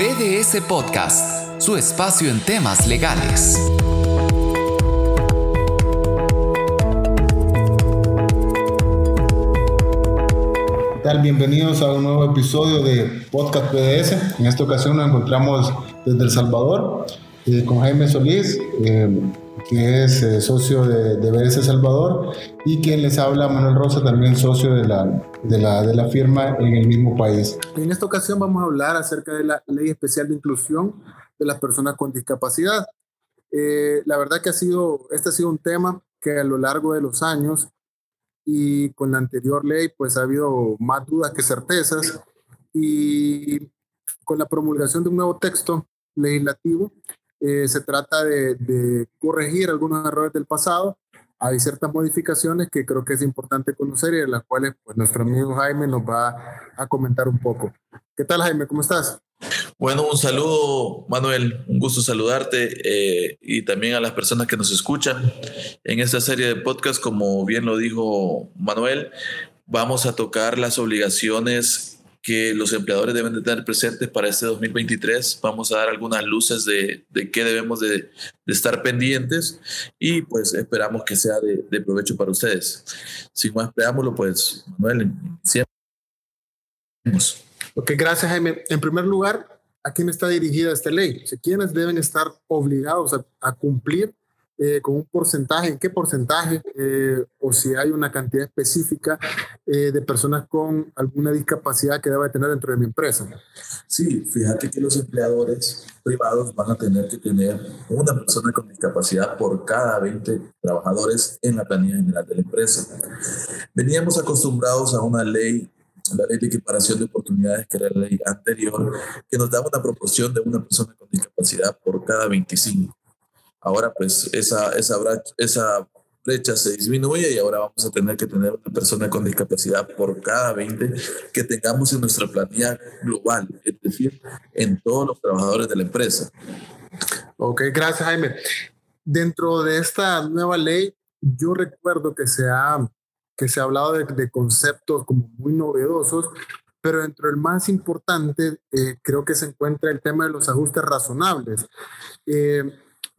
BDS Podcast, su espacio en temas legales. ¿Qué tal? Bienvenidos a un nuevo episodio de Podcast BDS. En esta ocasión nos encontramos desde El Salvador eh, con Jaime Solís, eh, que es eh, socio de, de BDS Salvador, y quien les habla, Manuel Rosa, también socio de la, de, la, de la firma en el mismo país. En esta ocasión vamos a hablar acerca de la Ley Especial de Inclusión de las Personas con Discapacidad. la verdad que ha sido, este ha sido un tema que a lo largo de los años y con la anterior ley pues ha habido más dudas que certezas y con la promulgación de un nuevo texto legislativo eh, se trata de, corregir algunos errores del pasado. Hay ciertas modificaciones que creo que es importante conocer y de las cuales pues, nuestro amigo Jaime nos va a comentar un poco. ¿Qué tal Jaime? ¿Cómo estás? Bueno, un saludo, Manuel. Un gusto saludarte eh, y también a las personas que nos escuchan en esta serie de podcast. Como bien lo dijo Manuel, vamos a tocar las obligaciones que los empleadores deben de tener presentes para este 2023. Vamos a dar algunas luces de, de qué debemos de, de, estar pendientes y pues esperamos que sea de, de, provecho para ustedes. Sin más preámbulo, pues Manuel, siempre. Ok, gracias Jaime. En primer lugar, ¿a quién está dirigida esta ley? O sea, ¿Quiénes deben estar obligados a, a cumplir eh, con un porcentaje, en qué porcentaje, eh, o si hay una cantidad específica eh, de personas con alguna discapacidad que debe tener dentro de mi empresa. Sí, fíjate que los empleadores privados van a tener que tener una persona con discapacidad por cada 20 trabajadores en la planilla general de la empresa. Veníamos acostumbrados a una ley la ley de equiparación de oportunidades, que era la ley anterior, que nos daba una proporción de una persona con discapacidad por cada 25. Ahora pues esa, esa, esa brecha se disminuye y ahora vamos a tener que tener una persona con discapacidad por cada 20 que tengamos en nuestra planilla global, es decir, en todos los trabajadores de la empresa. Ok, gracias Jaime. Dentro de esta nueva ley, yo recuerdo que se ha, que se ha hablado de, de conceptos como muy novedosos, pero dentro del más importante eh, creo que se encuentra el tema de los ajustes razonables. Eh,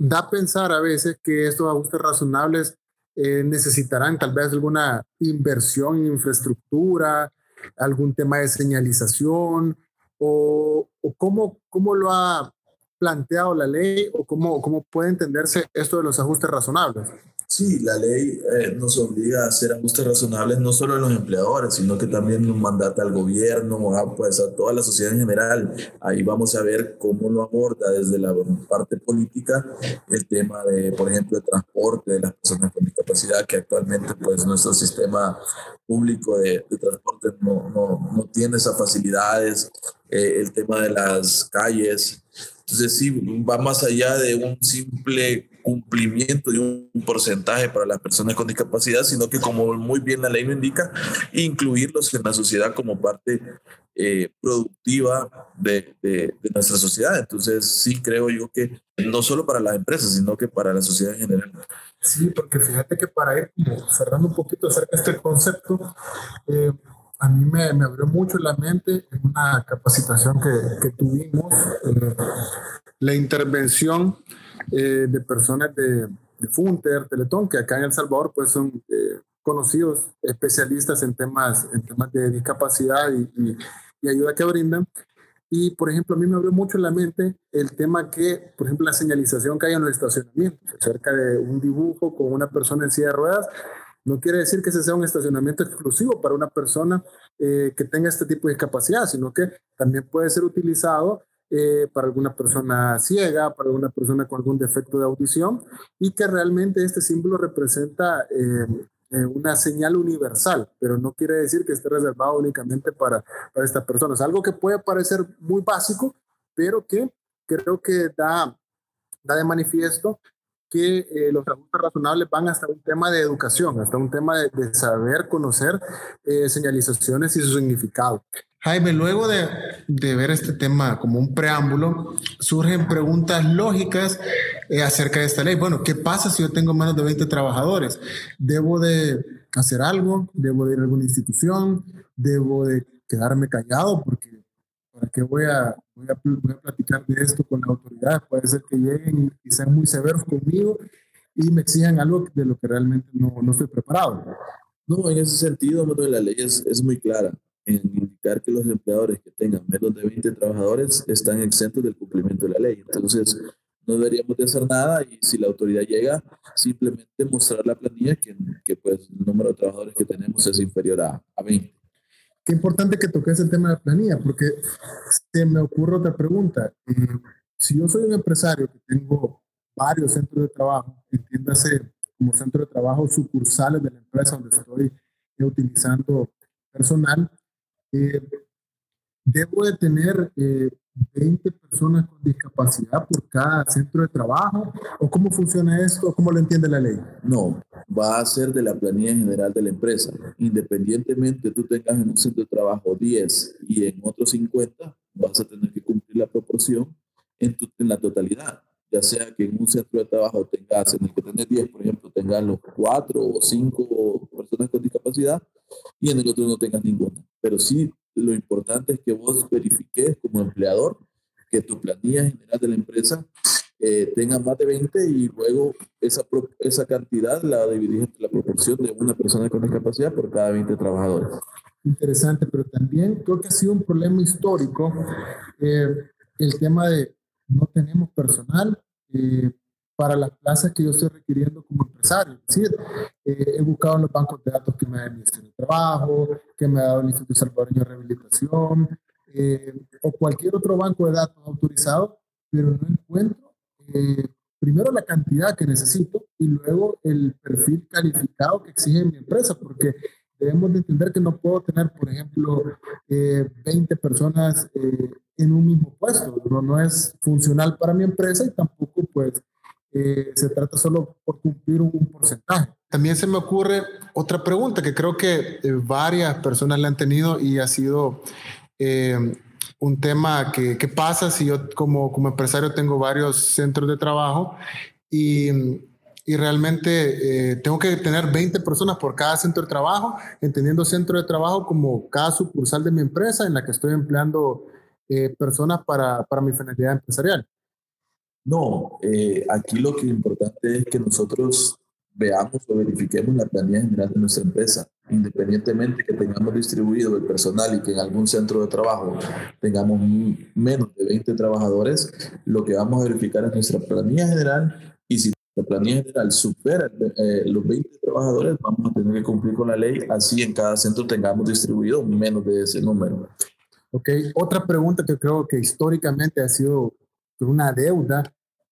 da a pensar a veces que estos ajustes razonables eh, necesitarán tal vez alguna inversión en infraestructura, algún tema de señalización, o, o cómo, cómo lo ha planteado la ley o cómo, cómo puede entenderse esto de los ajustes razonables. Sí, la ley eh, nos obliga a hacer ajustes razonables no solo a los empleadores, sino que también nos mandata al gobierno, a, pues, a toda la sociedad en general. Ahí vamos a ver cómo lo aborda desde la parte política el tema de, por ejemplo, el transporte de las personas con discapacidad, que actualmente pues nuestro sistema público de, de transporte no, no, no, tiene esas facilidades, eh, el tema de las calles. Entonces sí, va más allá de un simple cumplimiento de un porcentaje para las personas con discapacidad, sino que como muy bien la ley lo indica, incluirlos en la sociedad como parte eh, productiva de, de, de, nuestra sociedad. Entonces sí creo yo que no solo para las empresas, sino que para la sociedad en general. Sí, porque fíjate que para ir cerrando un poquito acerca de este concepto, eh, a mí me, me, abrió mucho la mente en una capacitación que, que tuvimos, eh, la intervención eh, de personas de, de, Funter, Teletón, que acá en El Salvador pues son eh, conocidos especialistas en temas, en temas de discapacidad y, y, y, ayuda que brindan. Y, por ejemplo, a mí me abrió mucho la mente el tema que, por ejemplo, la señalización que hay en los estacionamientos, cerca de un dibujo con una persona en silla de ruedas, no quiere decir que ese sea un estacionamiento exclusivo para una persona eh, que tenga este tipo de discapacidad, sino que también puede ser utilizado eh, para alguna persona ciega, para alguna persona con algún defecto de audición, y que realmente este símbolo representa eh, eh, una señal universal, pero no quiere decir que esté reservado únicamente para, para estas personas. Algo que puede parecer muy básico, pero que creo que da, da de manifiesto que eh, los ajustes razonables van hasta un tema de educación, hasta un tema de, de saber conocer eh, señalizaciones y su significado. Jaime, luego de, de, ver este tema como un preámbulo, surgen preguntas lógicas eh, acerca de esta ley. Bueno, ¿qué pasa si yo tengo menos de 20 trabajadores? ¿Debo de hacer algo? ¿Debo de ir a alguna institución? ¿Debo de quedarme callado? Porque para qué voy a, voy a, voy, a, platicar de esto con la autoridad? Puede ser que lleguen y sean muy severos conmigo y me exijan algo de lo que realmente no, no estoy preparado. No, en ese sentido, la ley es, es muy clara en que los empleadores que tengan menos de 20 trabajadores están exentos del cumplimiento de la ley. Entonces, no deberíamos de hacer nada y si la autoridad llega, simplemente mostrar la planilla que, que pues el número de trabajadores que tenemos es inferior a, a 20. Qué importante que toques el tema de la planilla, porque se me ocurre otra pregunta. Eh, si yo soy un empresario que tengo varios centros de trabajo, entiéndase como centro de trabajo sucursales de la empresa donde estoy utilizando personal, eh, debo de tener eh, 20 personas con discapacidad por cada centro de trabajo? ¿O cómo funciona esto? ¿Cómo lo entiende la ley? No, va a ser de la planilla general de la empresa. Independientemente tú tengas en un centro de trabajo 10 y en otros 50, vas a tener que cumplir la proporción en, en la totalidad. Ya sea que en un centro de trabajo tengas, en el que tenés 10, por ejemplo, tengas los 4 o 5 personas con discapacidad y en el otro no tengas ninguna. Pero sí lo importante es que vos verifiques como empleador que tu planilla general de la empresa eh, tenga más de 20 y luego esa, esa cantidad la dividís entre la proporción de una persona con discapacidad por cada 20 trabajadores. Interesante, pero también creo que ha sido un problema histórico eh, el tema de no tenemos personal eh, para las plazas que yo estoy requiriendo como empresario. Es decir, eh, he buscado en los bancos de datos que me da el de Trabajo, que me ha dado el Instituto Salvadoreño de Rehabilitación, eh, o cualquier otro banco de datos autorizado, pero no encuentro eh, primero la cantidad que necesito y luego el perfil calificado que exige mi empresa, porque debemos de entender que no puedo tener, por ejemplo, 20 personas en un mismo puesto. No, no es funcional para mi empresa y tampoco pues eh, se trata solo por cumplir un, porcentaje. También se me ocurre otra pregunta que creo que eh, varias personas le han tenido y ha sido eh, un tema que, ¿qué pasa si yo como, como empresario tengo varios centros de trabajo y, y realmente tengo que tener 20 personas por cada centro de trabajo, entendiendo centro de trabajo como cada sucursal de mi empresa en la que estoy empleando personas para, para mi finalidad empresarial. No, eh, aquí lo que es importante es que nosotros veamos o verifiquemos la planilla general de nuestra empresa, independientemente que tengamos distribuido el personal y que en algún centro de trabajo tengamos menos de 20 trabajadores, lo que vamos a verificar es nuestra planilla general y si la planilla general supera eh, los 20 trabajadores, vamos a tener que cumplir con la ley, así en cada centro tengamos distribuido menos de ese número. Ok, otra pregunta que creo que históricamente ha sido una deuda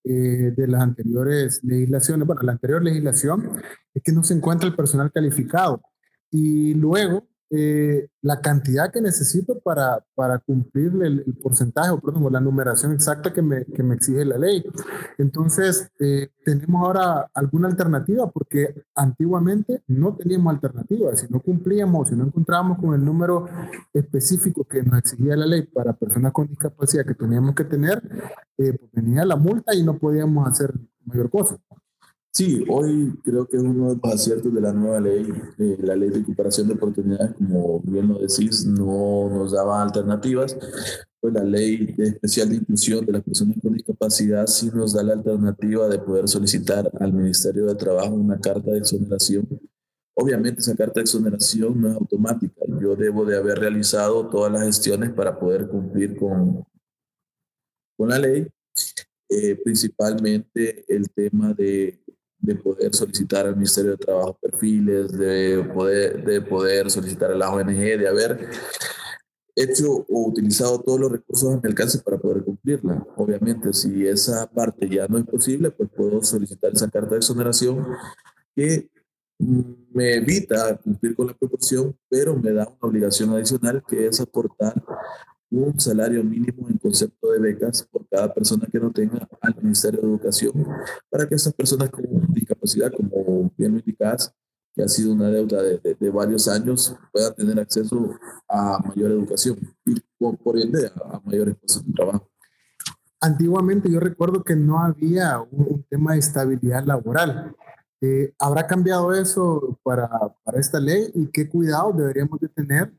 eh, de las anteriores legislaciones, bueno, la anterior legislación, es que no se encuentra el personal calificado. Y luego, eh, la cantidad que necesito para, para cumplir el, porcentaje o perdón, la numeración exacta que me, que me exige la ley. Entonces, eh, tenemos ahora alguna alternativa porque antiguamente no teníamos alternativa. Si no cumplíamos, si no encontrábamos con el número específico que nos exigía la ley para personas con discapacidad que teníamos que tener, eh, pues venía la multa y no podíamos hacer mayor cosa. Sí, hoy creo que es uno de los aciertos de la nueva ley, eh, la ley de recuperación de oportunidades, como bien lo decís, no nos daba alternativas. Pues la ley especial de inclusión de las personas con discapacidad sí nos da la alternativa de poder solicitar al Ministerio de Trabajo una carta de exoneración. Obviamente esa carta de exoneración no es automática. Yo debo de haber realizado todas las gestiones para poder cumplir con, con la ley. Eh, principalmente el tema de de poder solicitar al Ministerio de Trabajo perfiles, de poder, de poder solicitar a la ONG, de haber hecho o utilizado todos los recursos a mi alcance para poder cumplirla. Obviamente, si esa parte ya no es posible, pues puedo solicitar esa carta de exoneración que me evita cumplir con la proporción, pero me da una obligación adicional que es aportar un salario mínimo en concepto de becas por cada persona que no tenga al Ministerio de Educación para que esas personas con discapacidad, como bien lo indicas, que ha sido una deuda de, de, varios años, puedan tener acceso a mayor educación y por, ende a, mayores puestos de trabajo. Antiguamente yo recuerdo que no había un, tema de estabilidad laboral. Eh, ¿Habrá cambiado eso para, para esta ley y qué cuidado deberíamos de tener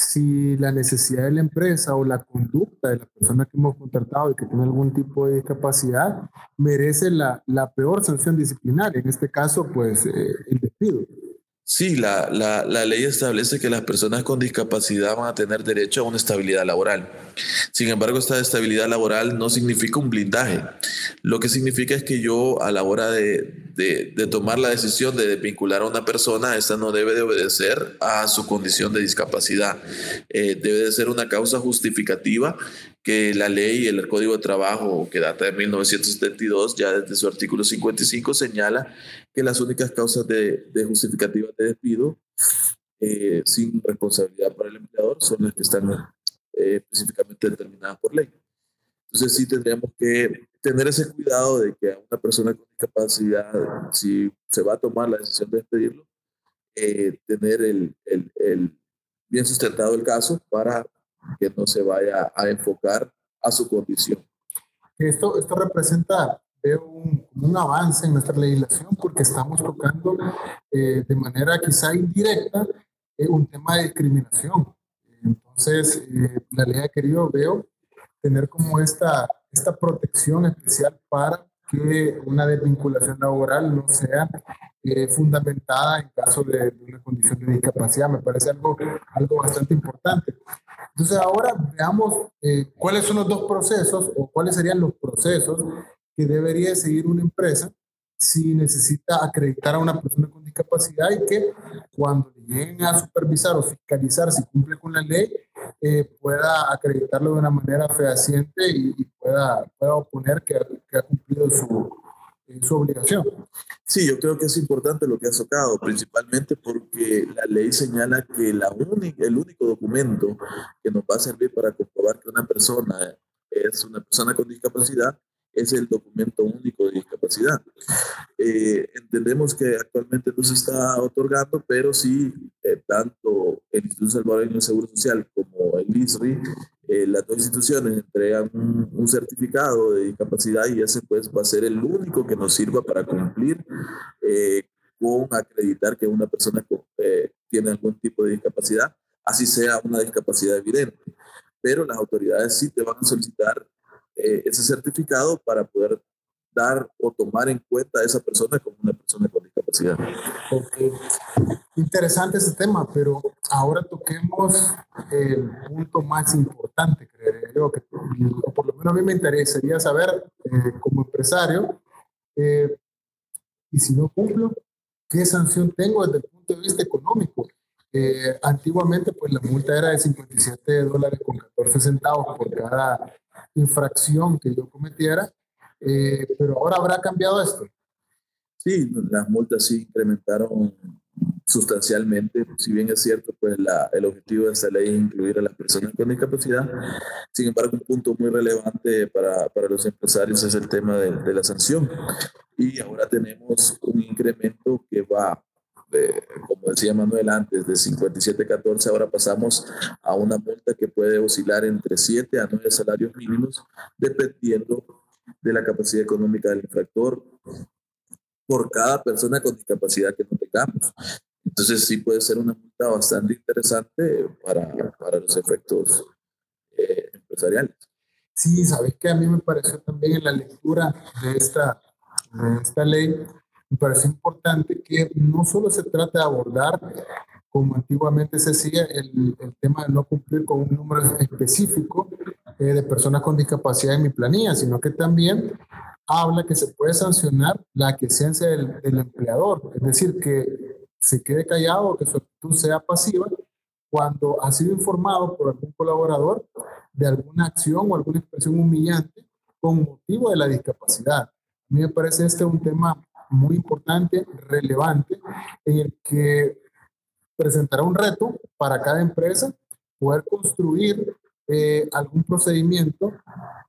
si la necesidad de la empresa o la conducta de la persona que hemos contratado y que tiene algún tipo de discapacidad merece la, la peor sanción disciplinaria, en este caso, pues eh, el despido. Sí, la, la, la, ley establece que las personas con discapacidad van a tener derecho a una estabilidad laboral. Sin embargo, esta estabilidad laboral no significa un blindaje. Lo que significa es que yo a la hora de, de, tomar la decisión de vincular a una persona, esta no debe de obedecer a su condición de discapacidad. Eh, debe de ser una causa justificativa que la ley el Código de Trabajo, que data de 1972, ya desde su artículo 55 señala que las únicas causas de, de justificativas de despido eh, sin responsabilidad para el empleador son las que están eh, específicamente determinadas por ley. Entonces sí tendríamos que tener ese cuidado de que a una persona con discapacidad, si se va a tomar la decisión de despedirlo, eh, tener el, el, el bien sustentado el caso para que no se vaya a enfocar a su condición. Esto, esto representa un, un, avance en nuestra legislación porque estamos tocando eh, de manera quizá indirecta eh, un tema de discriminación. Entonces, eh, la ley ha querido, veo, tener como esta, esta protección especial para que una desvinculación laboral no sea eh, fundamentada en caso de, de, una condición de discapacidad. Me parece algo, algo bastante importante. Entonces ahora veamos eh, cuáles son los dos procesos o cuáles serían los procesos que debería seguir una empresa si necesita acreditar a una persona con discapacidad y que cuando lleguen a supervisar o fiscalizar si cumple con la ley, eh, pueda acreditarlo de una manera fehaciente y, pueda, pueda oponer que ha cumplido su, su obligación. Sí, yo creo que es importante lo que has tocado, principalmente porque la ley señala que el único documento que nos va a servir para comprobar que una persona es una persona con discapacidad es el documento único de discapacidad. Eh, entendemos que actualmente no se está otorgando, pero sí, eh, tanto el Instituto Salvadoreño de Seguro Social como el ISRI, eh, las dos instituciones entregan un, certificado de discapacidad y ese pues va a ser el único que nos sirva para cumplir eh, con acreditar que una persona tiene algún tipo de discapacidad, así sea una discapacidad evidente. Pero las autoridades sí te van a solicitar eh, ese certificado para poder dar o tomar en cuenta a esa persona como una persona con discapacidad. Okay. Interesante ese tema, pero ahora toquemos el punto más importante, creo yo, que por lo menos a mí me interesaría saber eh, como empresario, eh, y si no cumplo, ¿qué sanción tengo desde el punto de vista económico? Eh, antiguamente, pues la multa era de 57 dólares con 14 centavos por cada infracción que yo cometiera, eh, pero ahora habrá cambiado esto. Sí, las multas sí incrementaron sustancialmente, si bien es cierto, pues la, el objetivo de esta ley es incluir a las personas con discapacidad. Sin embargo, un punto muy relevante para, para los empresarios es el tema de, de, la sanción. Y ahora tenemos un incremento que va, de, como decía Manuel antes, de 57.14, ahora pasamos a una multa que puede oscilar entre 7 a 9 salarios mínimos, dependiendo de la capacidad económica del infractor por cada persona con discapacidad que no tengamos. Entonces sí puede ser una multa bastante interesante para, para los efectos eh, empresariales. Sí, sabes que a mí me pareció también en la lectura de esta, de esta ley, me pareció importante que no solo se trata de abordar, como antiguamente se hacía, el, el tema de no cumplir con un número específico eh, de personas con discapacidad en mi planilla, sino que también habla que se puede sancionar la aquiescencia del, del empleador, es decir, que se quede callado, que su actitud sea pasiva cuando ha sido informado por algún colaborador de alguna acción o alguna expresión humillante con motivo de la discapacidad. A mí me parece este un tema muy importante, relevante, en el que presentará un reto para cada empresa poder construir eh, algún procedimiento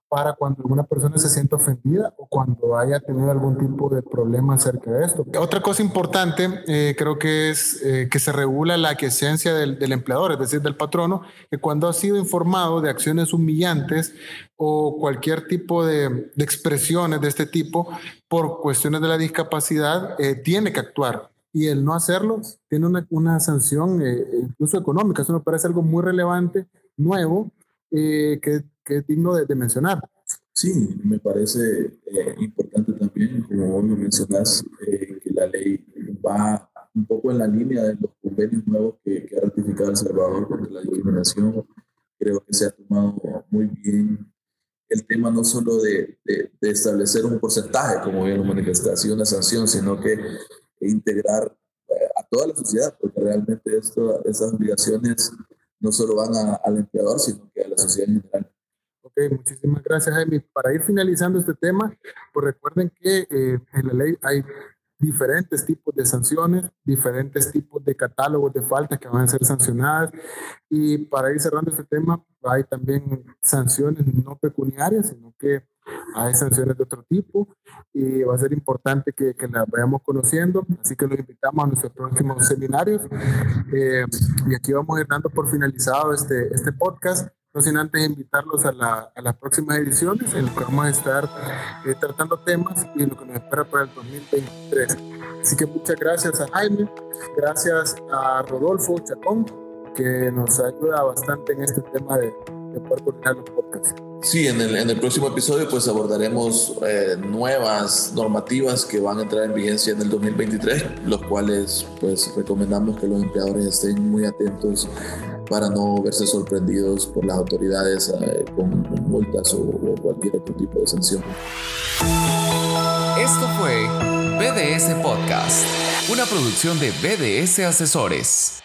para cuando alguna persona se sienta ofendida o cuando haya tenido algún tipo de problema acerca de esto. Otra cosa importante eh, creo que es eh, que se regula la aquiescencia del, del, empleador, es decir, del patrono, que cuando ha sido informado de acciones humillantes o cualquier tipo de, de expresiones de este tipo por cuestiones de la discapacidad, eh, tiene que actuar y el no hacerlo tiene una, una sanción eh, incluso económica. Eso me parece algo muy relevante, nuevo, eh, que, que, es digno de, de, mencionar. Sí, me parece eh, importante también, como vos lo mencionás, que la ley va un poco en la línea de los convenios nuevos que, que ha ratificado El Salvador contra la discriminación. Creo que se ha tomado muy bien el tema no solo de, de, de establecer un porcentaje, como bien lo manifestaste, una sanción, sino que integrar eh, a toda la sociedad, porque realmente esto, estas obligaciones no solo van a, al empleador, sino que a la sociedad en general. Ok, muchísimas gracias, Jaime. Para ir finalizando este tema, pues recuerden que eh, en la ley hay diferentes tipos de sanciones, diferentes tipos de catálogos de faltas que van a ser sancionadas. Y para ir cerrando este tema, hay también sanciones no pecuniarias, sino que hay sanciones de otro tipo y va a ser importante que, que las vayamos conociendo. Así que los invitamos a nuestros próximos seminarios. Eh, y aquí vamos a ir dando por finalizado este, este podcast. No sin antes invitarlos a, la, a las próximas ediciones en las que vamos a estar eh, tratando temas y lo que nos espera para el 2023. Así que muchas gracias a Jaime, gracias a Rodolfo Chacón, que nos ayuda bastante en este tema de, de poder coordinar los podcasts. Sí, en el, en el próximo episodio pues abordaremos eh, nuevas normativas que van a entrar en vigencia en el 2023, los cuales pues recomendamos que los empleadores estén muy atentos para no verse sorprendidos por las autoridades eh, con multas o, o cualquier otro tipo de sanción. Esto fue BDS Podcast, una producción de BDS Asesores.